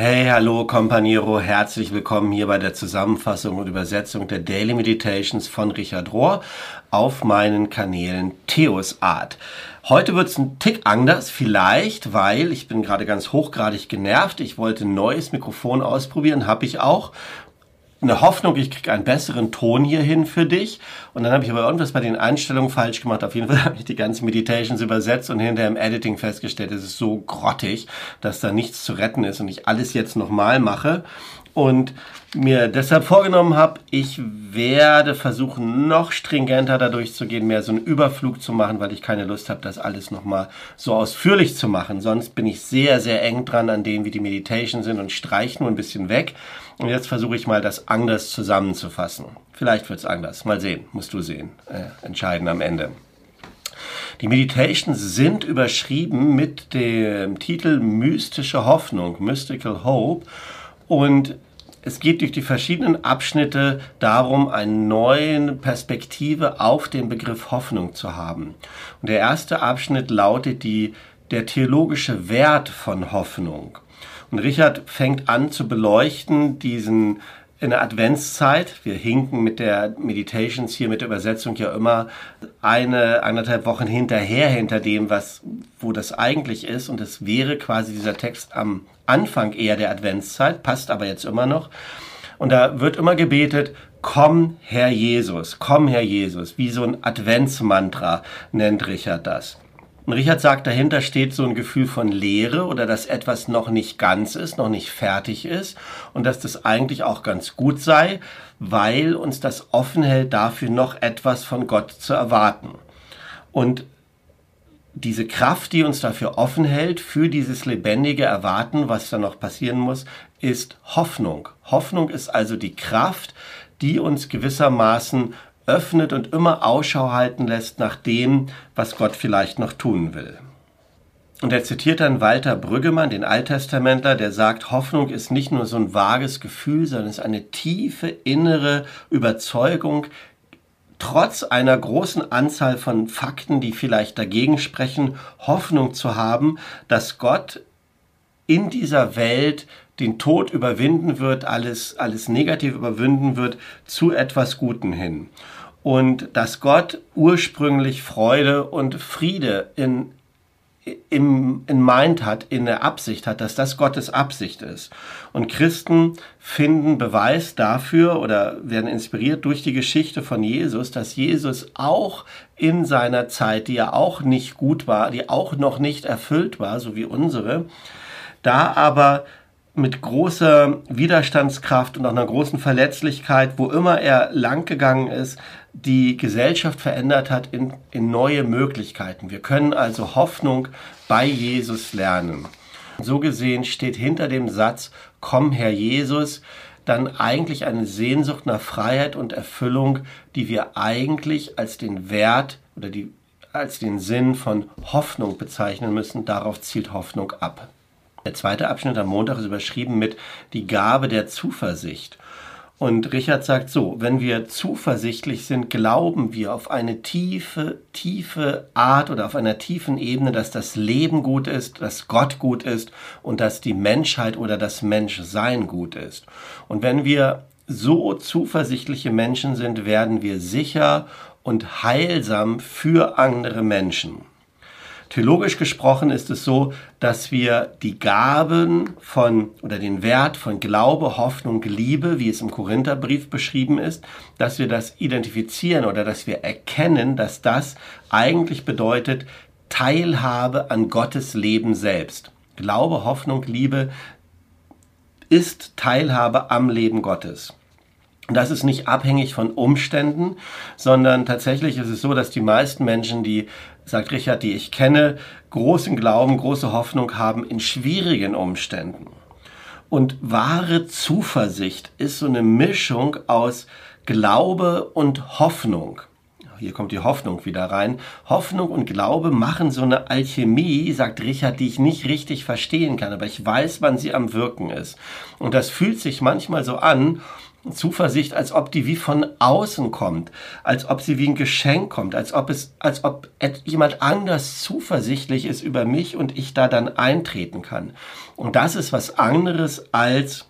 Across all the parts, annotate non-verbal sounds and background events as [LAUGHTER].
Hey, hallo Companiero, herzlich willkommen hier bei der Zusammenfassung und Übersetzung der Daily Meditations von Richard Rohr auf meinen Kanälen Theos Art. Heute wird es ein Tick anders, vielleicht, weil ich bin gerade ganz hochgradig genervt. Ich wollte ein neues Mikrofon ausprobieren, habe ich auch eine Hoffnung, ich kriege einen besseren Ton hier hin für dich. Und dann habe ich aber irgendwas bei den Einstellungen falsch gemacht. Auf jeden Fall [LAUGHS] habe ich die ganzen Meditations übersetzt und hinterher im Editing festgestellt, es ist so grottig, dass da nichts zu retten ist und ich alles jetzt nochmal mache. Und mir deshalb vorgenommen habe, ich werde versuchen, noch stringenter da durchzugehen, mehr so einen Überflug zu machen, weil ich keine Lust habe, das alles nochmal so ausführlich zu machen. Sonst bin ich sehr, sehr eng dran an dem, wie die Meditations sind und streich nur ein bisschen weg. Und jetzt versuche ich mal, das anders zusammenzufassen. Vielleicht wird es anders. Mal sehen. Musst du sehen. Äh, entscheiden am Ende. Die Meditations sind überschrieben mit dem Titel Mystische Hoffnung, Mystical Hope. Und es geht durch die verschiedenen Abschnitte darum, eine neue Perspektive auf den Begriff Hoffnung zu haben. Und der erste Abschnitt lautet die, der theologische Wert von Hoffnung. Und Richard fängt an zu beleuchten diesen in der Adventszeit. Wir hinken mit der Meditations hier, mit der Übersetzung ja immer eine, anderthalb Wochen hinterher hinter dem, was, wo das eigentlich ist. Und es wäre quasi dieser Text am Anfang eher der Adventszeit, passt aber jetzt immer noch. Und da wird immer gebetet, komm Herr Jesus, komm Herr Jesus, wie so ein Adventsmantra nennt Richard das. Und Richard sagt, dahinter steht so ein Gefühl von Leere oder dass etwas noch nicht ganz ist, noch nicht fertig ist und dass das eigentlich auch ganz gut sei, weil uns das offen hält, dafür noch etwas von Gott zu erwarten. Und diese Kraft, die uns dafür offen hält, für dieses lebendige Erwarten, was da noch passieren muss, ist Hoffnung. Hoffnung ist also die Kraft, die uns gewissermaßen öffnet und immer Ausschau halten lässt nach dem, was Gott vielleicht noch tun will. Und er zitiert dann Walter Brüggemann, den Alttestamentler, der sagt, Hoffnung ist nicht nur so ein vages Gefühl, sondern es ist eine tiefe innere Überzeugung, trotz einer großen Anzahl von Fakten, die vielleicht dagegen sprechen, Hoffnung zu haben, dass Gott in dieser Welt den Tod überwinden wird, alles, alles negativ überwinden wird, zu etwas Guten hin und dass Gott ursprünglich Freude und Friede in, im, in Mind hat, in der Absicht hat, dass das Gottes Absicht ist. Und Christen finden Beweis dafür oder werden inspiriert durch die Geschichte von Jesus, dass Jesus auch in seiner Zeit, die ja auch nicht gut war, die auch noch nicht erfüllt war, so wie unsere, da aber mit großer Widerstandskraft und auch einer großen Verletzlichkeit, wo immer er langgegangen ist, die Gesellschaft verändert hat in, in neue Möglichkeiten. Wir können also Hoffnung bei Jesus lernen. So gesehen steht hinter dem Satz, komm Herr Jesus, dann eigentlich eine Sehnsucht nach Freiheit und Erfüllung, die wir eigentlich als den Wert oder die, als den Sinn von Hoffnung bezeichnen müssen. Darauf zielt Hoffnung ab. Der zweite Abschnitt am Montag ist überschrieben mit die Gabe der Zuversicht. Und Richard sagt so, wenn wir zuversichtlich sind, glauben wir auf eine tiefe, tiefe Art oder auf einer tiefen Ebene, dass das Leben gut ist, dass Gott gut ist und dass die Menschheit oder das Menschsein gut ist. Und wenn wir so zuversichtliche Menschen sind, werden wir sicher und heilsam für andere Menschen. Theologisch gesprochen ist es so, dass wir die Gaben von oder den Wert von Glaube, Hoffnung, Liebe, wie es im Korintherbrief beschrieben ist, dass wir das identifizieren oder dass wir erkennen, dass das eigentlich bedeutet Teilhabe an Gottes Leben selbst. Glaube, Hoffnung, Liebe ist Teilhabe am Leben Gottes. Das ist nicht abhängig von Umständen, sondern tatsächlich ist es so, dass die meisten Menschen, die, sagt Richard, die ich kenne, großen Glauben, große Hoffnung haben in schwierigen Umständen. Und wahre Zuversicht ist so eine Mischung aus Glaube und Hoffnung. Hier kommt die Hoffnung wieder rein. Hoffnung und Glaube machen so eine Alchemie, sagt Richard, die ich nicht richtig verstehen kann, aber ich weiß, wann sie am Wirken ist. Und das fühlt sich manchmal so an, Zuversicht, als ob die wie von außen kommt, als ob sie wie ein Geschenk kommt, als ob es, als ob jemand anders zuversichtlich ist über mich und ich da dann eintreten kann. Und das ist was anderes als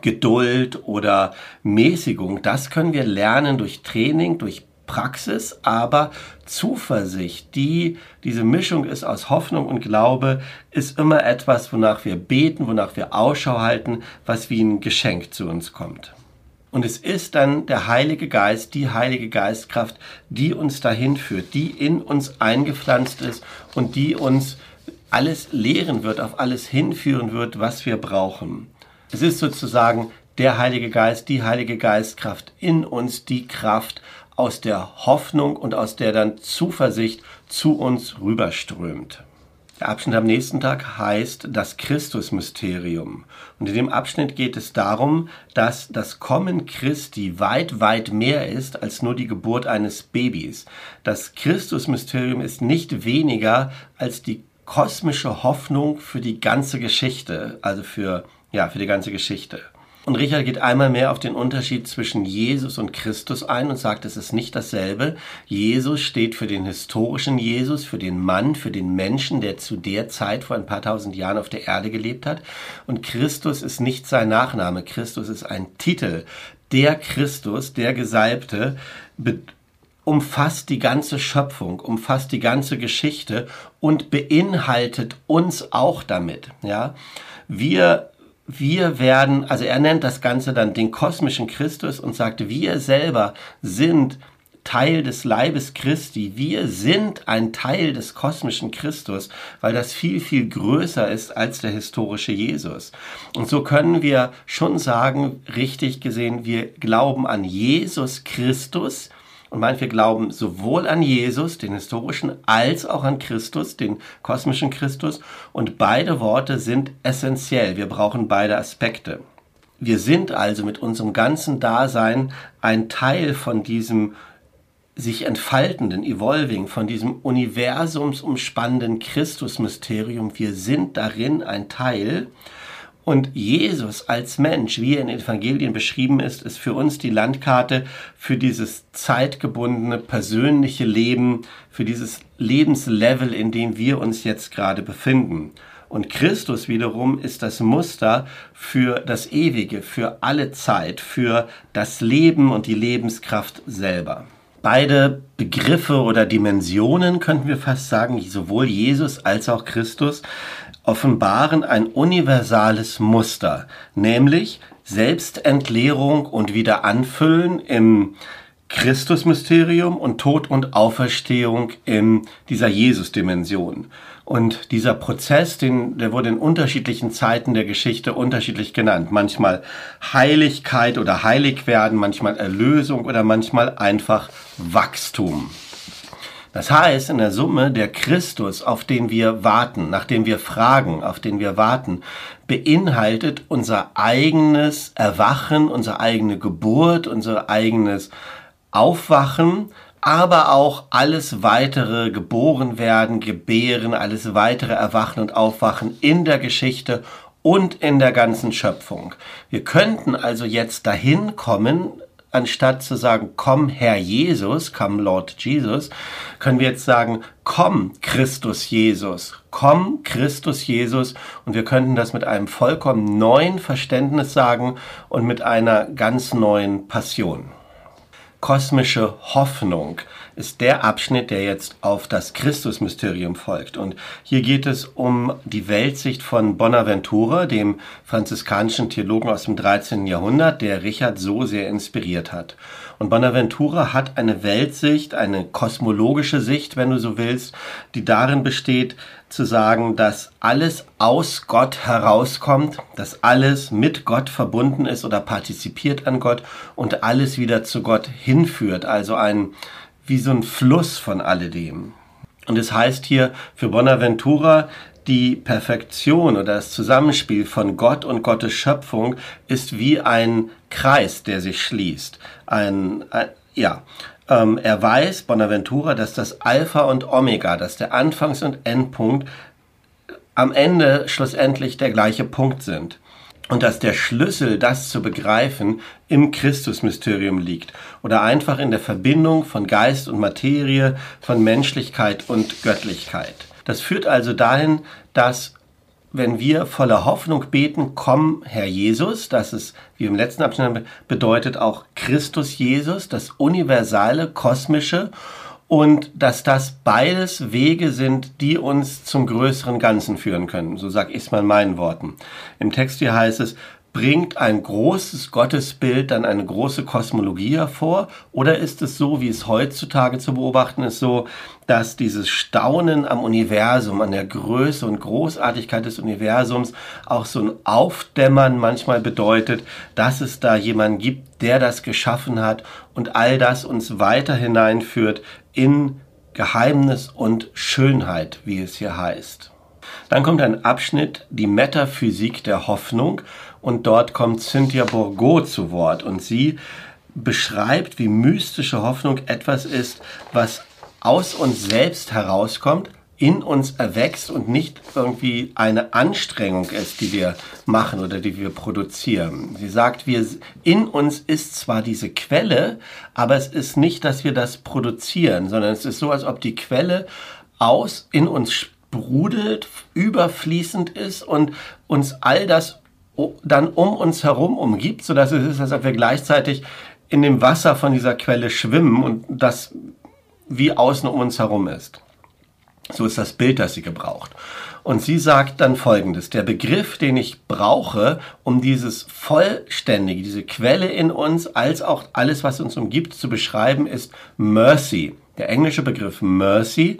Geduld oder Mäßigung. Das können wir lernen durch Training, durch Praxis, aber Zuversicht, die, diese Mischung ist aus Hoffnung und Glaube, ist immer etwas, wonach wir beten, wonach wir Ausschau halten, was wie ein Geschenk zu uns kommt. Und es ist dann der Heilige Geist, die Heilige Geistkraft, die uns dahin führt, die in uns eingepflanzt ist und die uns alles lehren wird, auf alles hinführen wird, was wir brauchen. Es ist sozusagen der Heilige Geist, die Heilige Geistkraft in uns, die Kraft, aus der Hoffnung und aus der dann Zuversicht zu uns rüberströmt. Der Abschnitt am nächsten Tag heißt das Christusmysterium. Und in dem Abschnitt geht es darum, dass das Kommen Christi weit, weit mehr ist als nur die Geburt eines Babys. Das Christusmysterium ist nicht weniger als die kosmische Hoffnung für die ganze Geschichte, also für, ja, für die ganze Geschichte. Und Richard geht einmal mehr auf den Unterschied zwischen Jesus und Christus ein und sagt, es ist nicht dasselbe. Jesus steht für den historischen Jesus, für den Mann, für den Menschen, der zu der Zeit vor ein paar tausend Jahren auf der Erde gelebt hat. Und Christus ist nicht sein Nachname. Christus ist ein Titel. Der Christus, der Gesalbte, umfasst die ganze Schöpfung, umfasst die ganze Geschichte und beinhaltet uns auch damit, ja. Wir wir werden, also er nennt das Ganze dann den kosmischen Christus und sagt, wir selber sind Teil des Leibes Christi. Wir sind ein Teil des kosmischen Christus, weil das viel, viel größer ist als der historische Jesus. Und so können wir schon sagen, richtig gesehen, wir glauben an Jesus Christus, und meint, wir glauben sowohl an Jesus, den historischen, als auch an Christus, den kosmischen Christus. Und beide Worte sind essentiell. Wir brauchen beide Aspekte. Wir sind also mit unserem ganzen Dasein ein Teil von diesem sich entfaltenden, evolving, von diesem universumsumspannenden Christusmysterium. Wir sind darin ein Teil. Und Jesus als Mensch, wie er in den Evangelien beschrieben ist, ist für uns die Landkarte für dieses zeitgebundene persönliche Leben, für dieses Lebenslevel, in dem wir uns jetzt gerade befinden. Und Christus wiederum ist das Muster für das Ewige, für alle Zeit, für das Leben und die Lebenskraft selber. Beide Begriffe oder Dimensionen könnten wir fast sagen, sowohl Jesus als auch Christus offenbaren ein universales Muster, nämlich Selbstentleerung und Wiederanfüllen im Christusmysterium und Tod und Auferstehung in dieser Jesus-Dimension. Und dieser Prozess, den, der wurde in unterschiedlichen Zeiten der Geschichte unterschiedlich genannt. Manchmal Heiligkeit oder Heiligwerden, manchmal Erlösung oder manchmal einfach Wachstum. Das heißt, in der Summe der Christus, auf den wir warten, nach dem wir fragen, auf den wir warten, beinhaltet unser eigenes Erwachen, unsere eigene Geburt, unser eigenes Aufwachen, aber auch alles weitere geboren werden, gebären, alles weitere Erwachen und Aufwachen in der Geschichte und in der ganzen Schöpfung. Wir könnten also jetzt dahin kommen, anstatt zu sagen, komm Herr Jesus, komm Lord Jesus, können wir jetzt sagen, komm Christus Jesus, komm Christus Jesus und wir könnten das mit einem vollkommen neuen Verständnis sagen und mit einer ganz neuen Passion. Kosmische Hoffnung ist der Abschnitt, der jetzt auf das Christusmysterium folgt. Und hier geht es um die Weltsicht von Bonaventura, dem franziskanischen Theologen aus dem 13. Jahrhundert, der Richard so sehr inspiriert hat. Und Bonaventura hat eine Weltsicht, eine kosmologische Sicht, wenn du so willst, die darin besteht, zu sagen, dass alles aus Gott herauskommt, dass alles mit Gott verbunden ist oder partizipiert an Gott und alles wieder zu Gott hinführt. Also ein wie so ein Fluss von alledem. Und es heißt hier für Bonaventura, die Perfektion oder das Zusammenspiel von Gott und Gottes Schöpfung ist wie ein Kreis, der sich schließt. Ein, ein ja, ähm, er weiß, Bonaventura, dass das Alpha und Omega, dass der Anfangs- und Endpunkt am Ende schlussendlich der gleiche Punkt sind. Und dass der Schlüssel, das zu begreifen, im Christusmysterium liegt oder einfach in der Verbindung von Geist und Materie, von Menschlichkeit und Göttlichkeit. Das führt also dahin, dass wenn wir voller Hoffnung beten, komm Herr Jesus, das ist, wie im letzten Abschnitt bedeutet, auch Christus Jesus, das universale, kosmische und dass das beides Wege sind, die uns zum größeren Ganzen führen können. So sag ich es mal in meinen Worten. Im Text hier heißt es, bringt ein großes Gottesbild dann eine große Kosmologie hervor? Oder ist es so, wie es heutzutage zu beobachten ist, so, dass dieses Staunen am Universum, an der Größe und Großartigkeit des Universums auch so ein Aufdämmern manchmal bedeutet, dass es da jemanden gibt, der das geschaffen hat und all das uns weiter hineinführt in Geheimnis und Schönheit, wie es hier heißt. Dann kommt ein Abschnitt, die Metaphysik der Hoffnung, und dort kommt Cynthia Bourgeau zu Wort und sie beschreibt, wie mystische Hoffnung etwas ist, was aus uns selbst herauskommt, in uns erwächst und nicht irgendwie eine Anstrengung ist, die wir machen oder die wir produzieren. Sie sagt, wir, in uns ist zwar diese Quelle, aber es ist nicht, dass wir das produzieren, sondern es ist so, als ob die Quelle aus, in uns sprudelt, überfließend ist und uns all das dann um uns herum umgibt, sodass es ist, als ob wir gleichzeitig in dem Wasser von dieser Quelle schwimmen und das wie außen um uns herum ist. So ist das Bild, das sie gebraucht. Und sie sagt dann Folgendes. Der Begriff, den ich brauche, um dieses Vollständige, diese Quelle in uns, als auch alles, was uns umgibt, zu beschreiben, ist Mercy. Der englische Begriff Mercy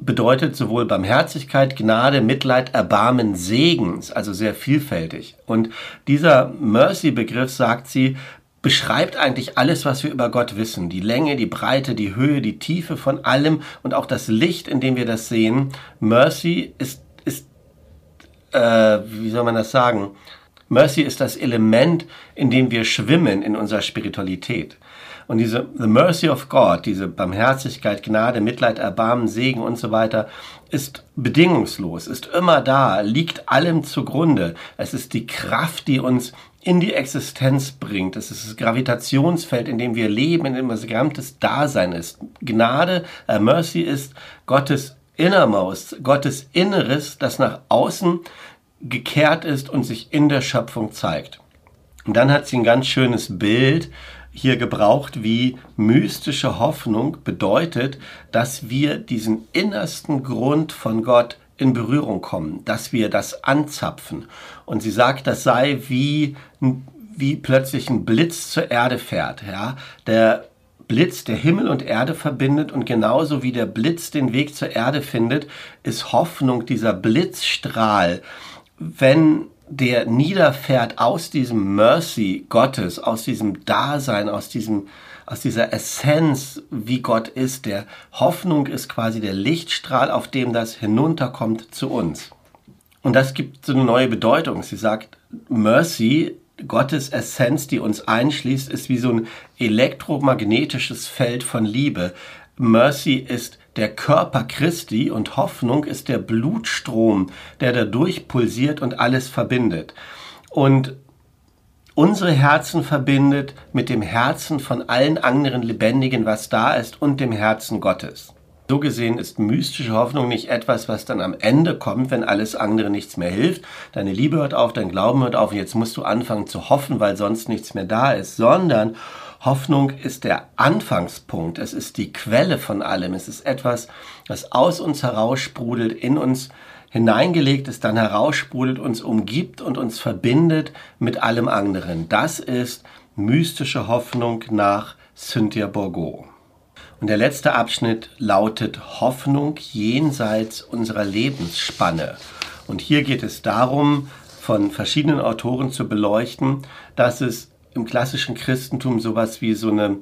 bedeutet sowohl Barmherzigkeit, Gnade, Mitleid, Erbarmen, Segens, also sehr vielfältig. Und dieser Mercy-Begriff, sagt sie, beschreibt eigentlich alles, was wir über Gott wissen. Die Länge, die Breite, die Höhe, die Tiefe von allem und auch das Licht, in dem wir das sehen. Mercy ist, ist äh, wie soll man das sagen? Mercy ist das Element, in dem wir schwimmen in unserer Spiritualität. Und diese The Mercy of God, diese Barmherzigkeit, Gnade, Mitleid, Erbarmen, Segen und so weiter, ist bedingungslos, ist immer da, liegt allem zugrunde. Es ist die Kraft, die uns in die Existenz bringt. Es ist das Gravitationsfeld, in dem wir leben, in dem das gesamtes Dasein ist. Gnade, äh, Mercy ist Gottes Innermost, Gottes Inneres, das nach außen gekehrt ist und sich in der Schöpfung zeigt. Und dann hat sie ein ganz schönes Bild hier gebraucht, wie mystische Hoffnung bedeutet, dass wir diesen innersten Grund von Gott in Berührung kommen, dass wir das anzapfen. Und sie sagt, das sei wie, wie plötzlich ein Blitz zur Erde fährt, ja. Der Blitz, der Himmel und Erde verbindet und genauso wie der Blitz den Weg zur Erde findet, ist Hoffnung dieser Blitzstrahl, wenn der niederfährt aus diesem Mercy Gottes, aus diesem Dasein, aus diesem aus dieser Essenz, wie Gott ist. Der Hoffnung ist quasi der Lichtstrahl, auf dem das hinunterkommt zu uns. Und das gibt so eine neue Bedeutung. Sie sagt, Mercy, Gottes Essenz, die uns einschließt, ist wie so ein elektromagnetisches Feld von Liebe. Mercy ist der Körper Christi und Hoffnung ist der Blutstrom, der dadurch pulsiert und alles verbindet. Und unsere Herzen verbindet mit dem Herzen von allen anderen Lebendigen, was da ist, und dem Herzen Gottes. So gesehen ist mystische Hoffnung nicht etwas, was dann am Ende kommt, wenn alles andere nichts mehr hilft. Deine Liebe hört auf, dein Glauben hört auf, jetzt musst du anfangen zu hoffen, weil sonst nichts mehr da ist, sondern Hoffnung ist der Anfangspunkt, es ist die Quelle von allem, es ist etwas, das aus uns heraussprudelt, in uns hineingelegt ist, dann heraussprudelt, uns umgibt und uns verbindet mit allem anderen. Das ist mystische Hoffnung nach Cynthia Bourgeau. Und der letzte Abschnitt lautet Hoffnung jenseits unserer Lebensspanne. Und hier geht es darum, von verschiedenen Autoren zu beleuchten, dass es im klassischen Christentum sowas wie so eine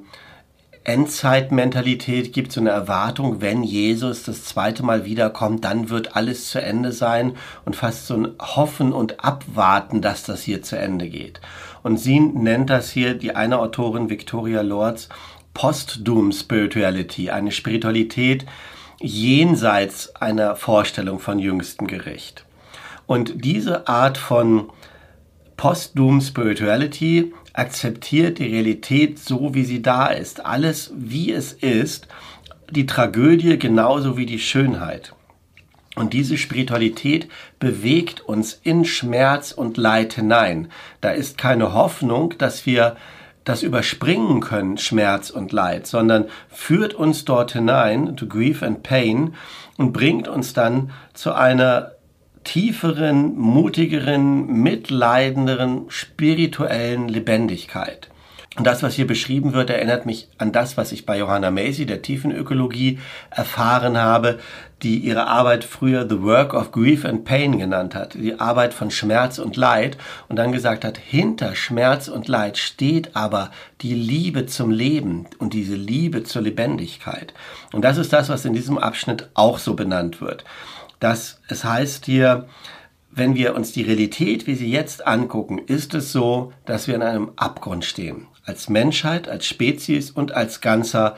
Endzeitmentalität gibt, so eine Erwartung, wenn Jesus das zweite Mal wiederkommt, dann wird alles zu Ende sein und fast so ein Hoffen und Abwarten, dass das hier zu Ende geht. Und sie nennt das hier, die eine Autorin Victoria Lords, Post-Doom Spirituality, eine Spiritualität jenseits einer Vorstellung von jüngstem Gericht. Und diese Art von Post-Doom Spirituality akzeptiert die Realität so, wie sie da ist. Alles, wie es ist, die Tragödie genauso wie die Schönheit. Und diese Spiritualität bewegt uns in Schmerz und Leid hinein. Da ist keine Hoffnung, dass wir das überspringen können, Schmerz und Leid, sondern führt uns dort hinein, to grief and pain, und bringt uns dann zu einer tieferen, mutigeren, mitleidenderen, spirituellen Lebendigkeit. Und das, was hier beschrieben wird, erinnert mich an das, was ich bei Johanna Macy, der Tiefenökologie, erfahren habe, die ihre Arbeit früher The Work of Grief and Pain genannt hat, die Arbeit von Schmerz und Leid und dann gesagt hat, hinter Schmerz und Leid steht aber die Liebe zum Leben und diese Liebe zur Lebendigkeit. Und das ist das, was in diesem Abschnitt auch so benannt wird. Dass es heißt hier, wenn wir uns die Realität, wie sie jetzt angucken, ist es so, dass wir in einem Abgrund stehen. Als Menschheit, als Spezies und als ganzer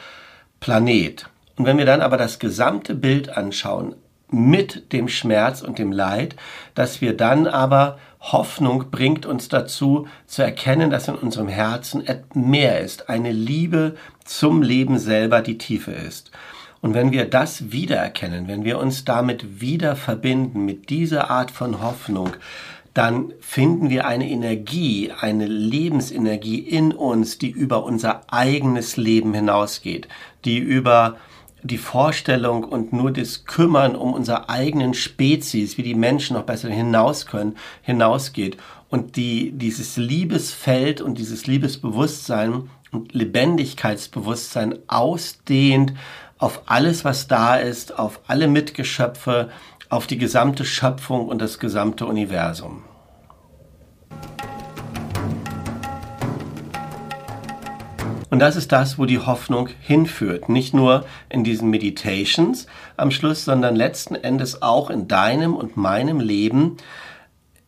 Planet. Und wenn wir dann aber das gesamte Bild anschauen, mit dem Schmerz und dem Leid, dass wir dann aber Hoffnung bringt uns dazu zu erkennen, dass in unserem Herzen mehr ist, eine Liebe zum Leben selber, die Tiefe ist. Und wenn wir das wiedererkennen, wenn wir uns damit wieder verbinden, mit dieser Art von Hoffnung, dann finden wir eine Energie, eine Lebensenergie in uns, die über unser eigenes Leben hinausgeht, die über die Vorstellung und nur das Kümmern um unsere eigenen Spezies, wie die Menschen noch besser hinaus können, hinausgeht und die dieses Liebesfeld und dieses Liebesbewusstsein und Lebendigkeitsbewusstsein ausdehnt auf alles, was da ist, auf alle Mitgeschöpfe, auf die gesamte Schöpfung und das gesamte Universum. Und das ist das, wo die Hoffnung hinführt. Nicht nur in diesen Meditations am Schluss, sondern letzten Endes auch in deinem und meinem Leben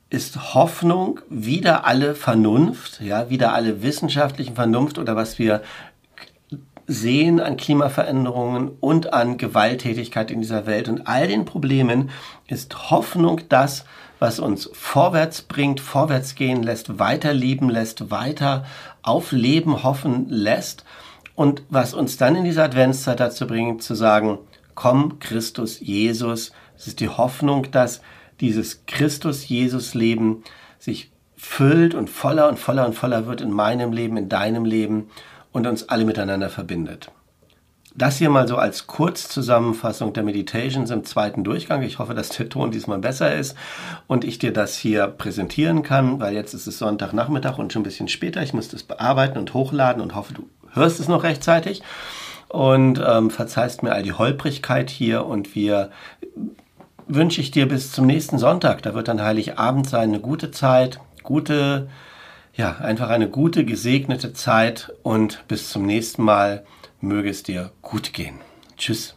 ist Hoffnung wieder alle Vernunft, ja, wieder alle wissenschaftlichen Vernunft oder was wir sehen an Klimaveränderungen und an Gewalttätigkeit in dieser Welt und all den Problemen ist Hoffnung das, was uns vorwärts bringt, vorwärts gehen lässt, weiter lieben lässt, weiter auf Leben hoffen lässt und was uns dann in dieser Adventszeit dazu bringt, zu sagen, komm Christus Jesus. Es ist die Hoffnung, dass dieses Christus-Jesus-Leben sich füllt und voller und voller und voller wird in meinem Leben, in deinem Leben und uns alle miteinander verbindet. Das hier mal so als Kurzzusammenfassung der Meditations im zweiten Durchgang. Ich hoffe, dass der Ton diesmal besser ist und ich dir das hier präsentieren kann, weil jetzt ist es Sonntagnachmittag und schon ein bisschen später. Ich muss das bearbeiten und hochladen und hoffe, du hörst es noch rechtzeitig und ähm, verzeihst mir all die Holprigkeit hier und wir wünsche ich dir bis zum nächsten Sonntag. Da wird dann Heiligabend sein, eine gute Zeit, gute ja, einfach eine gute, gesegnete Zeit und bis zum nächsten Mal möge es dir gut gehen. Tschüss.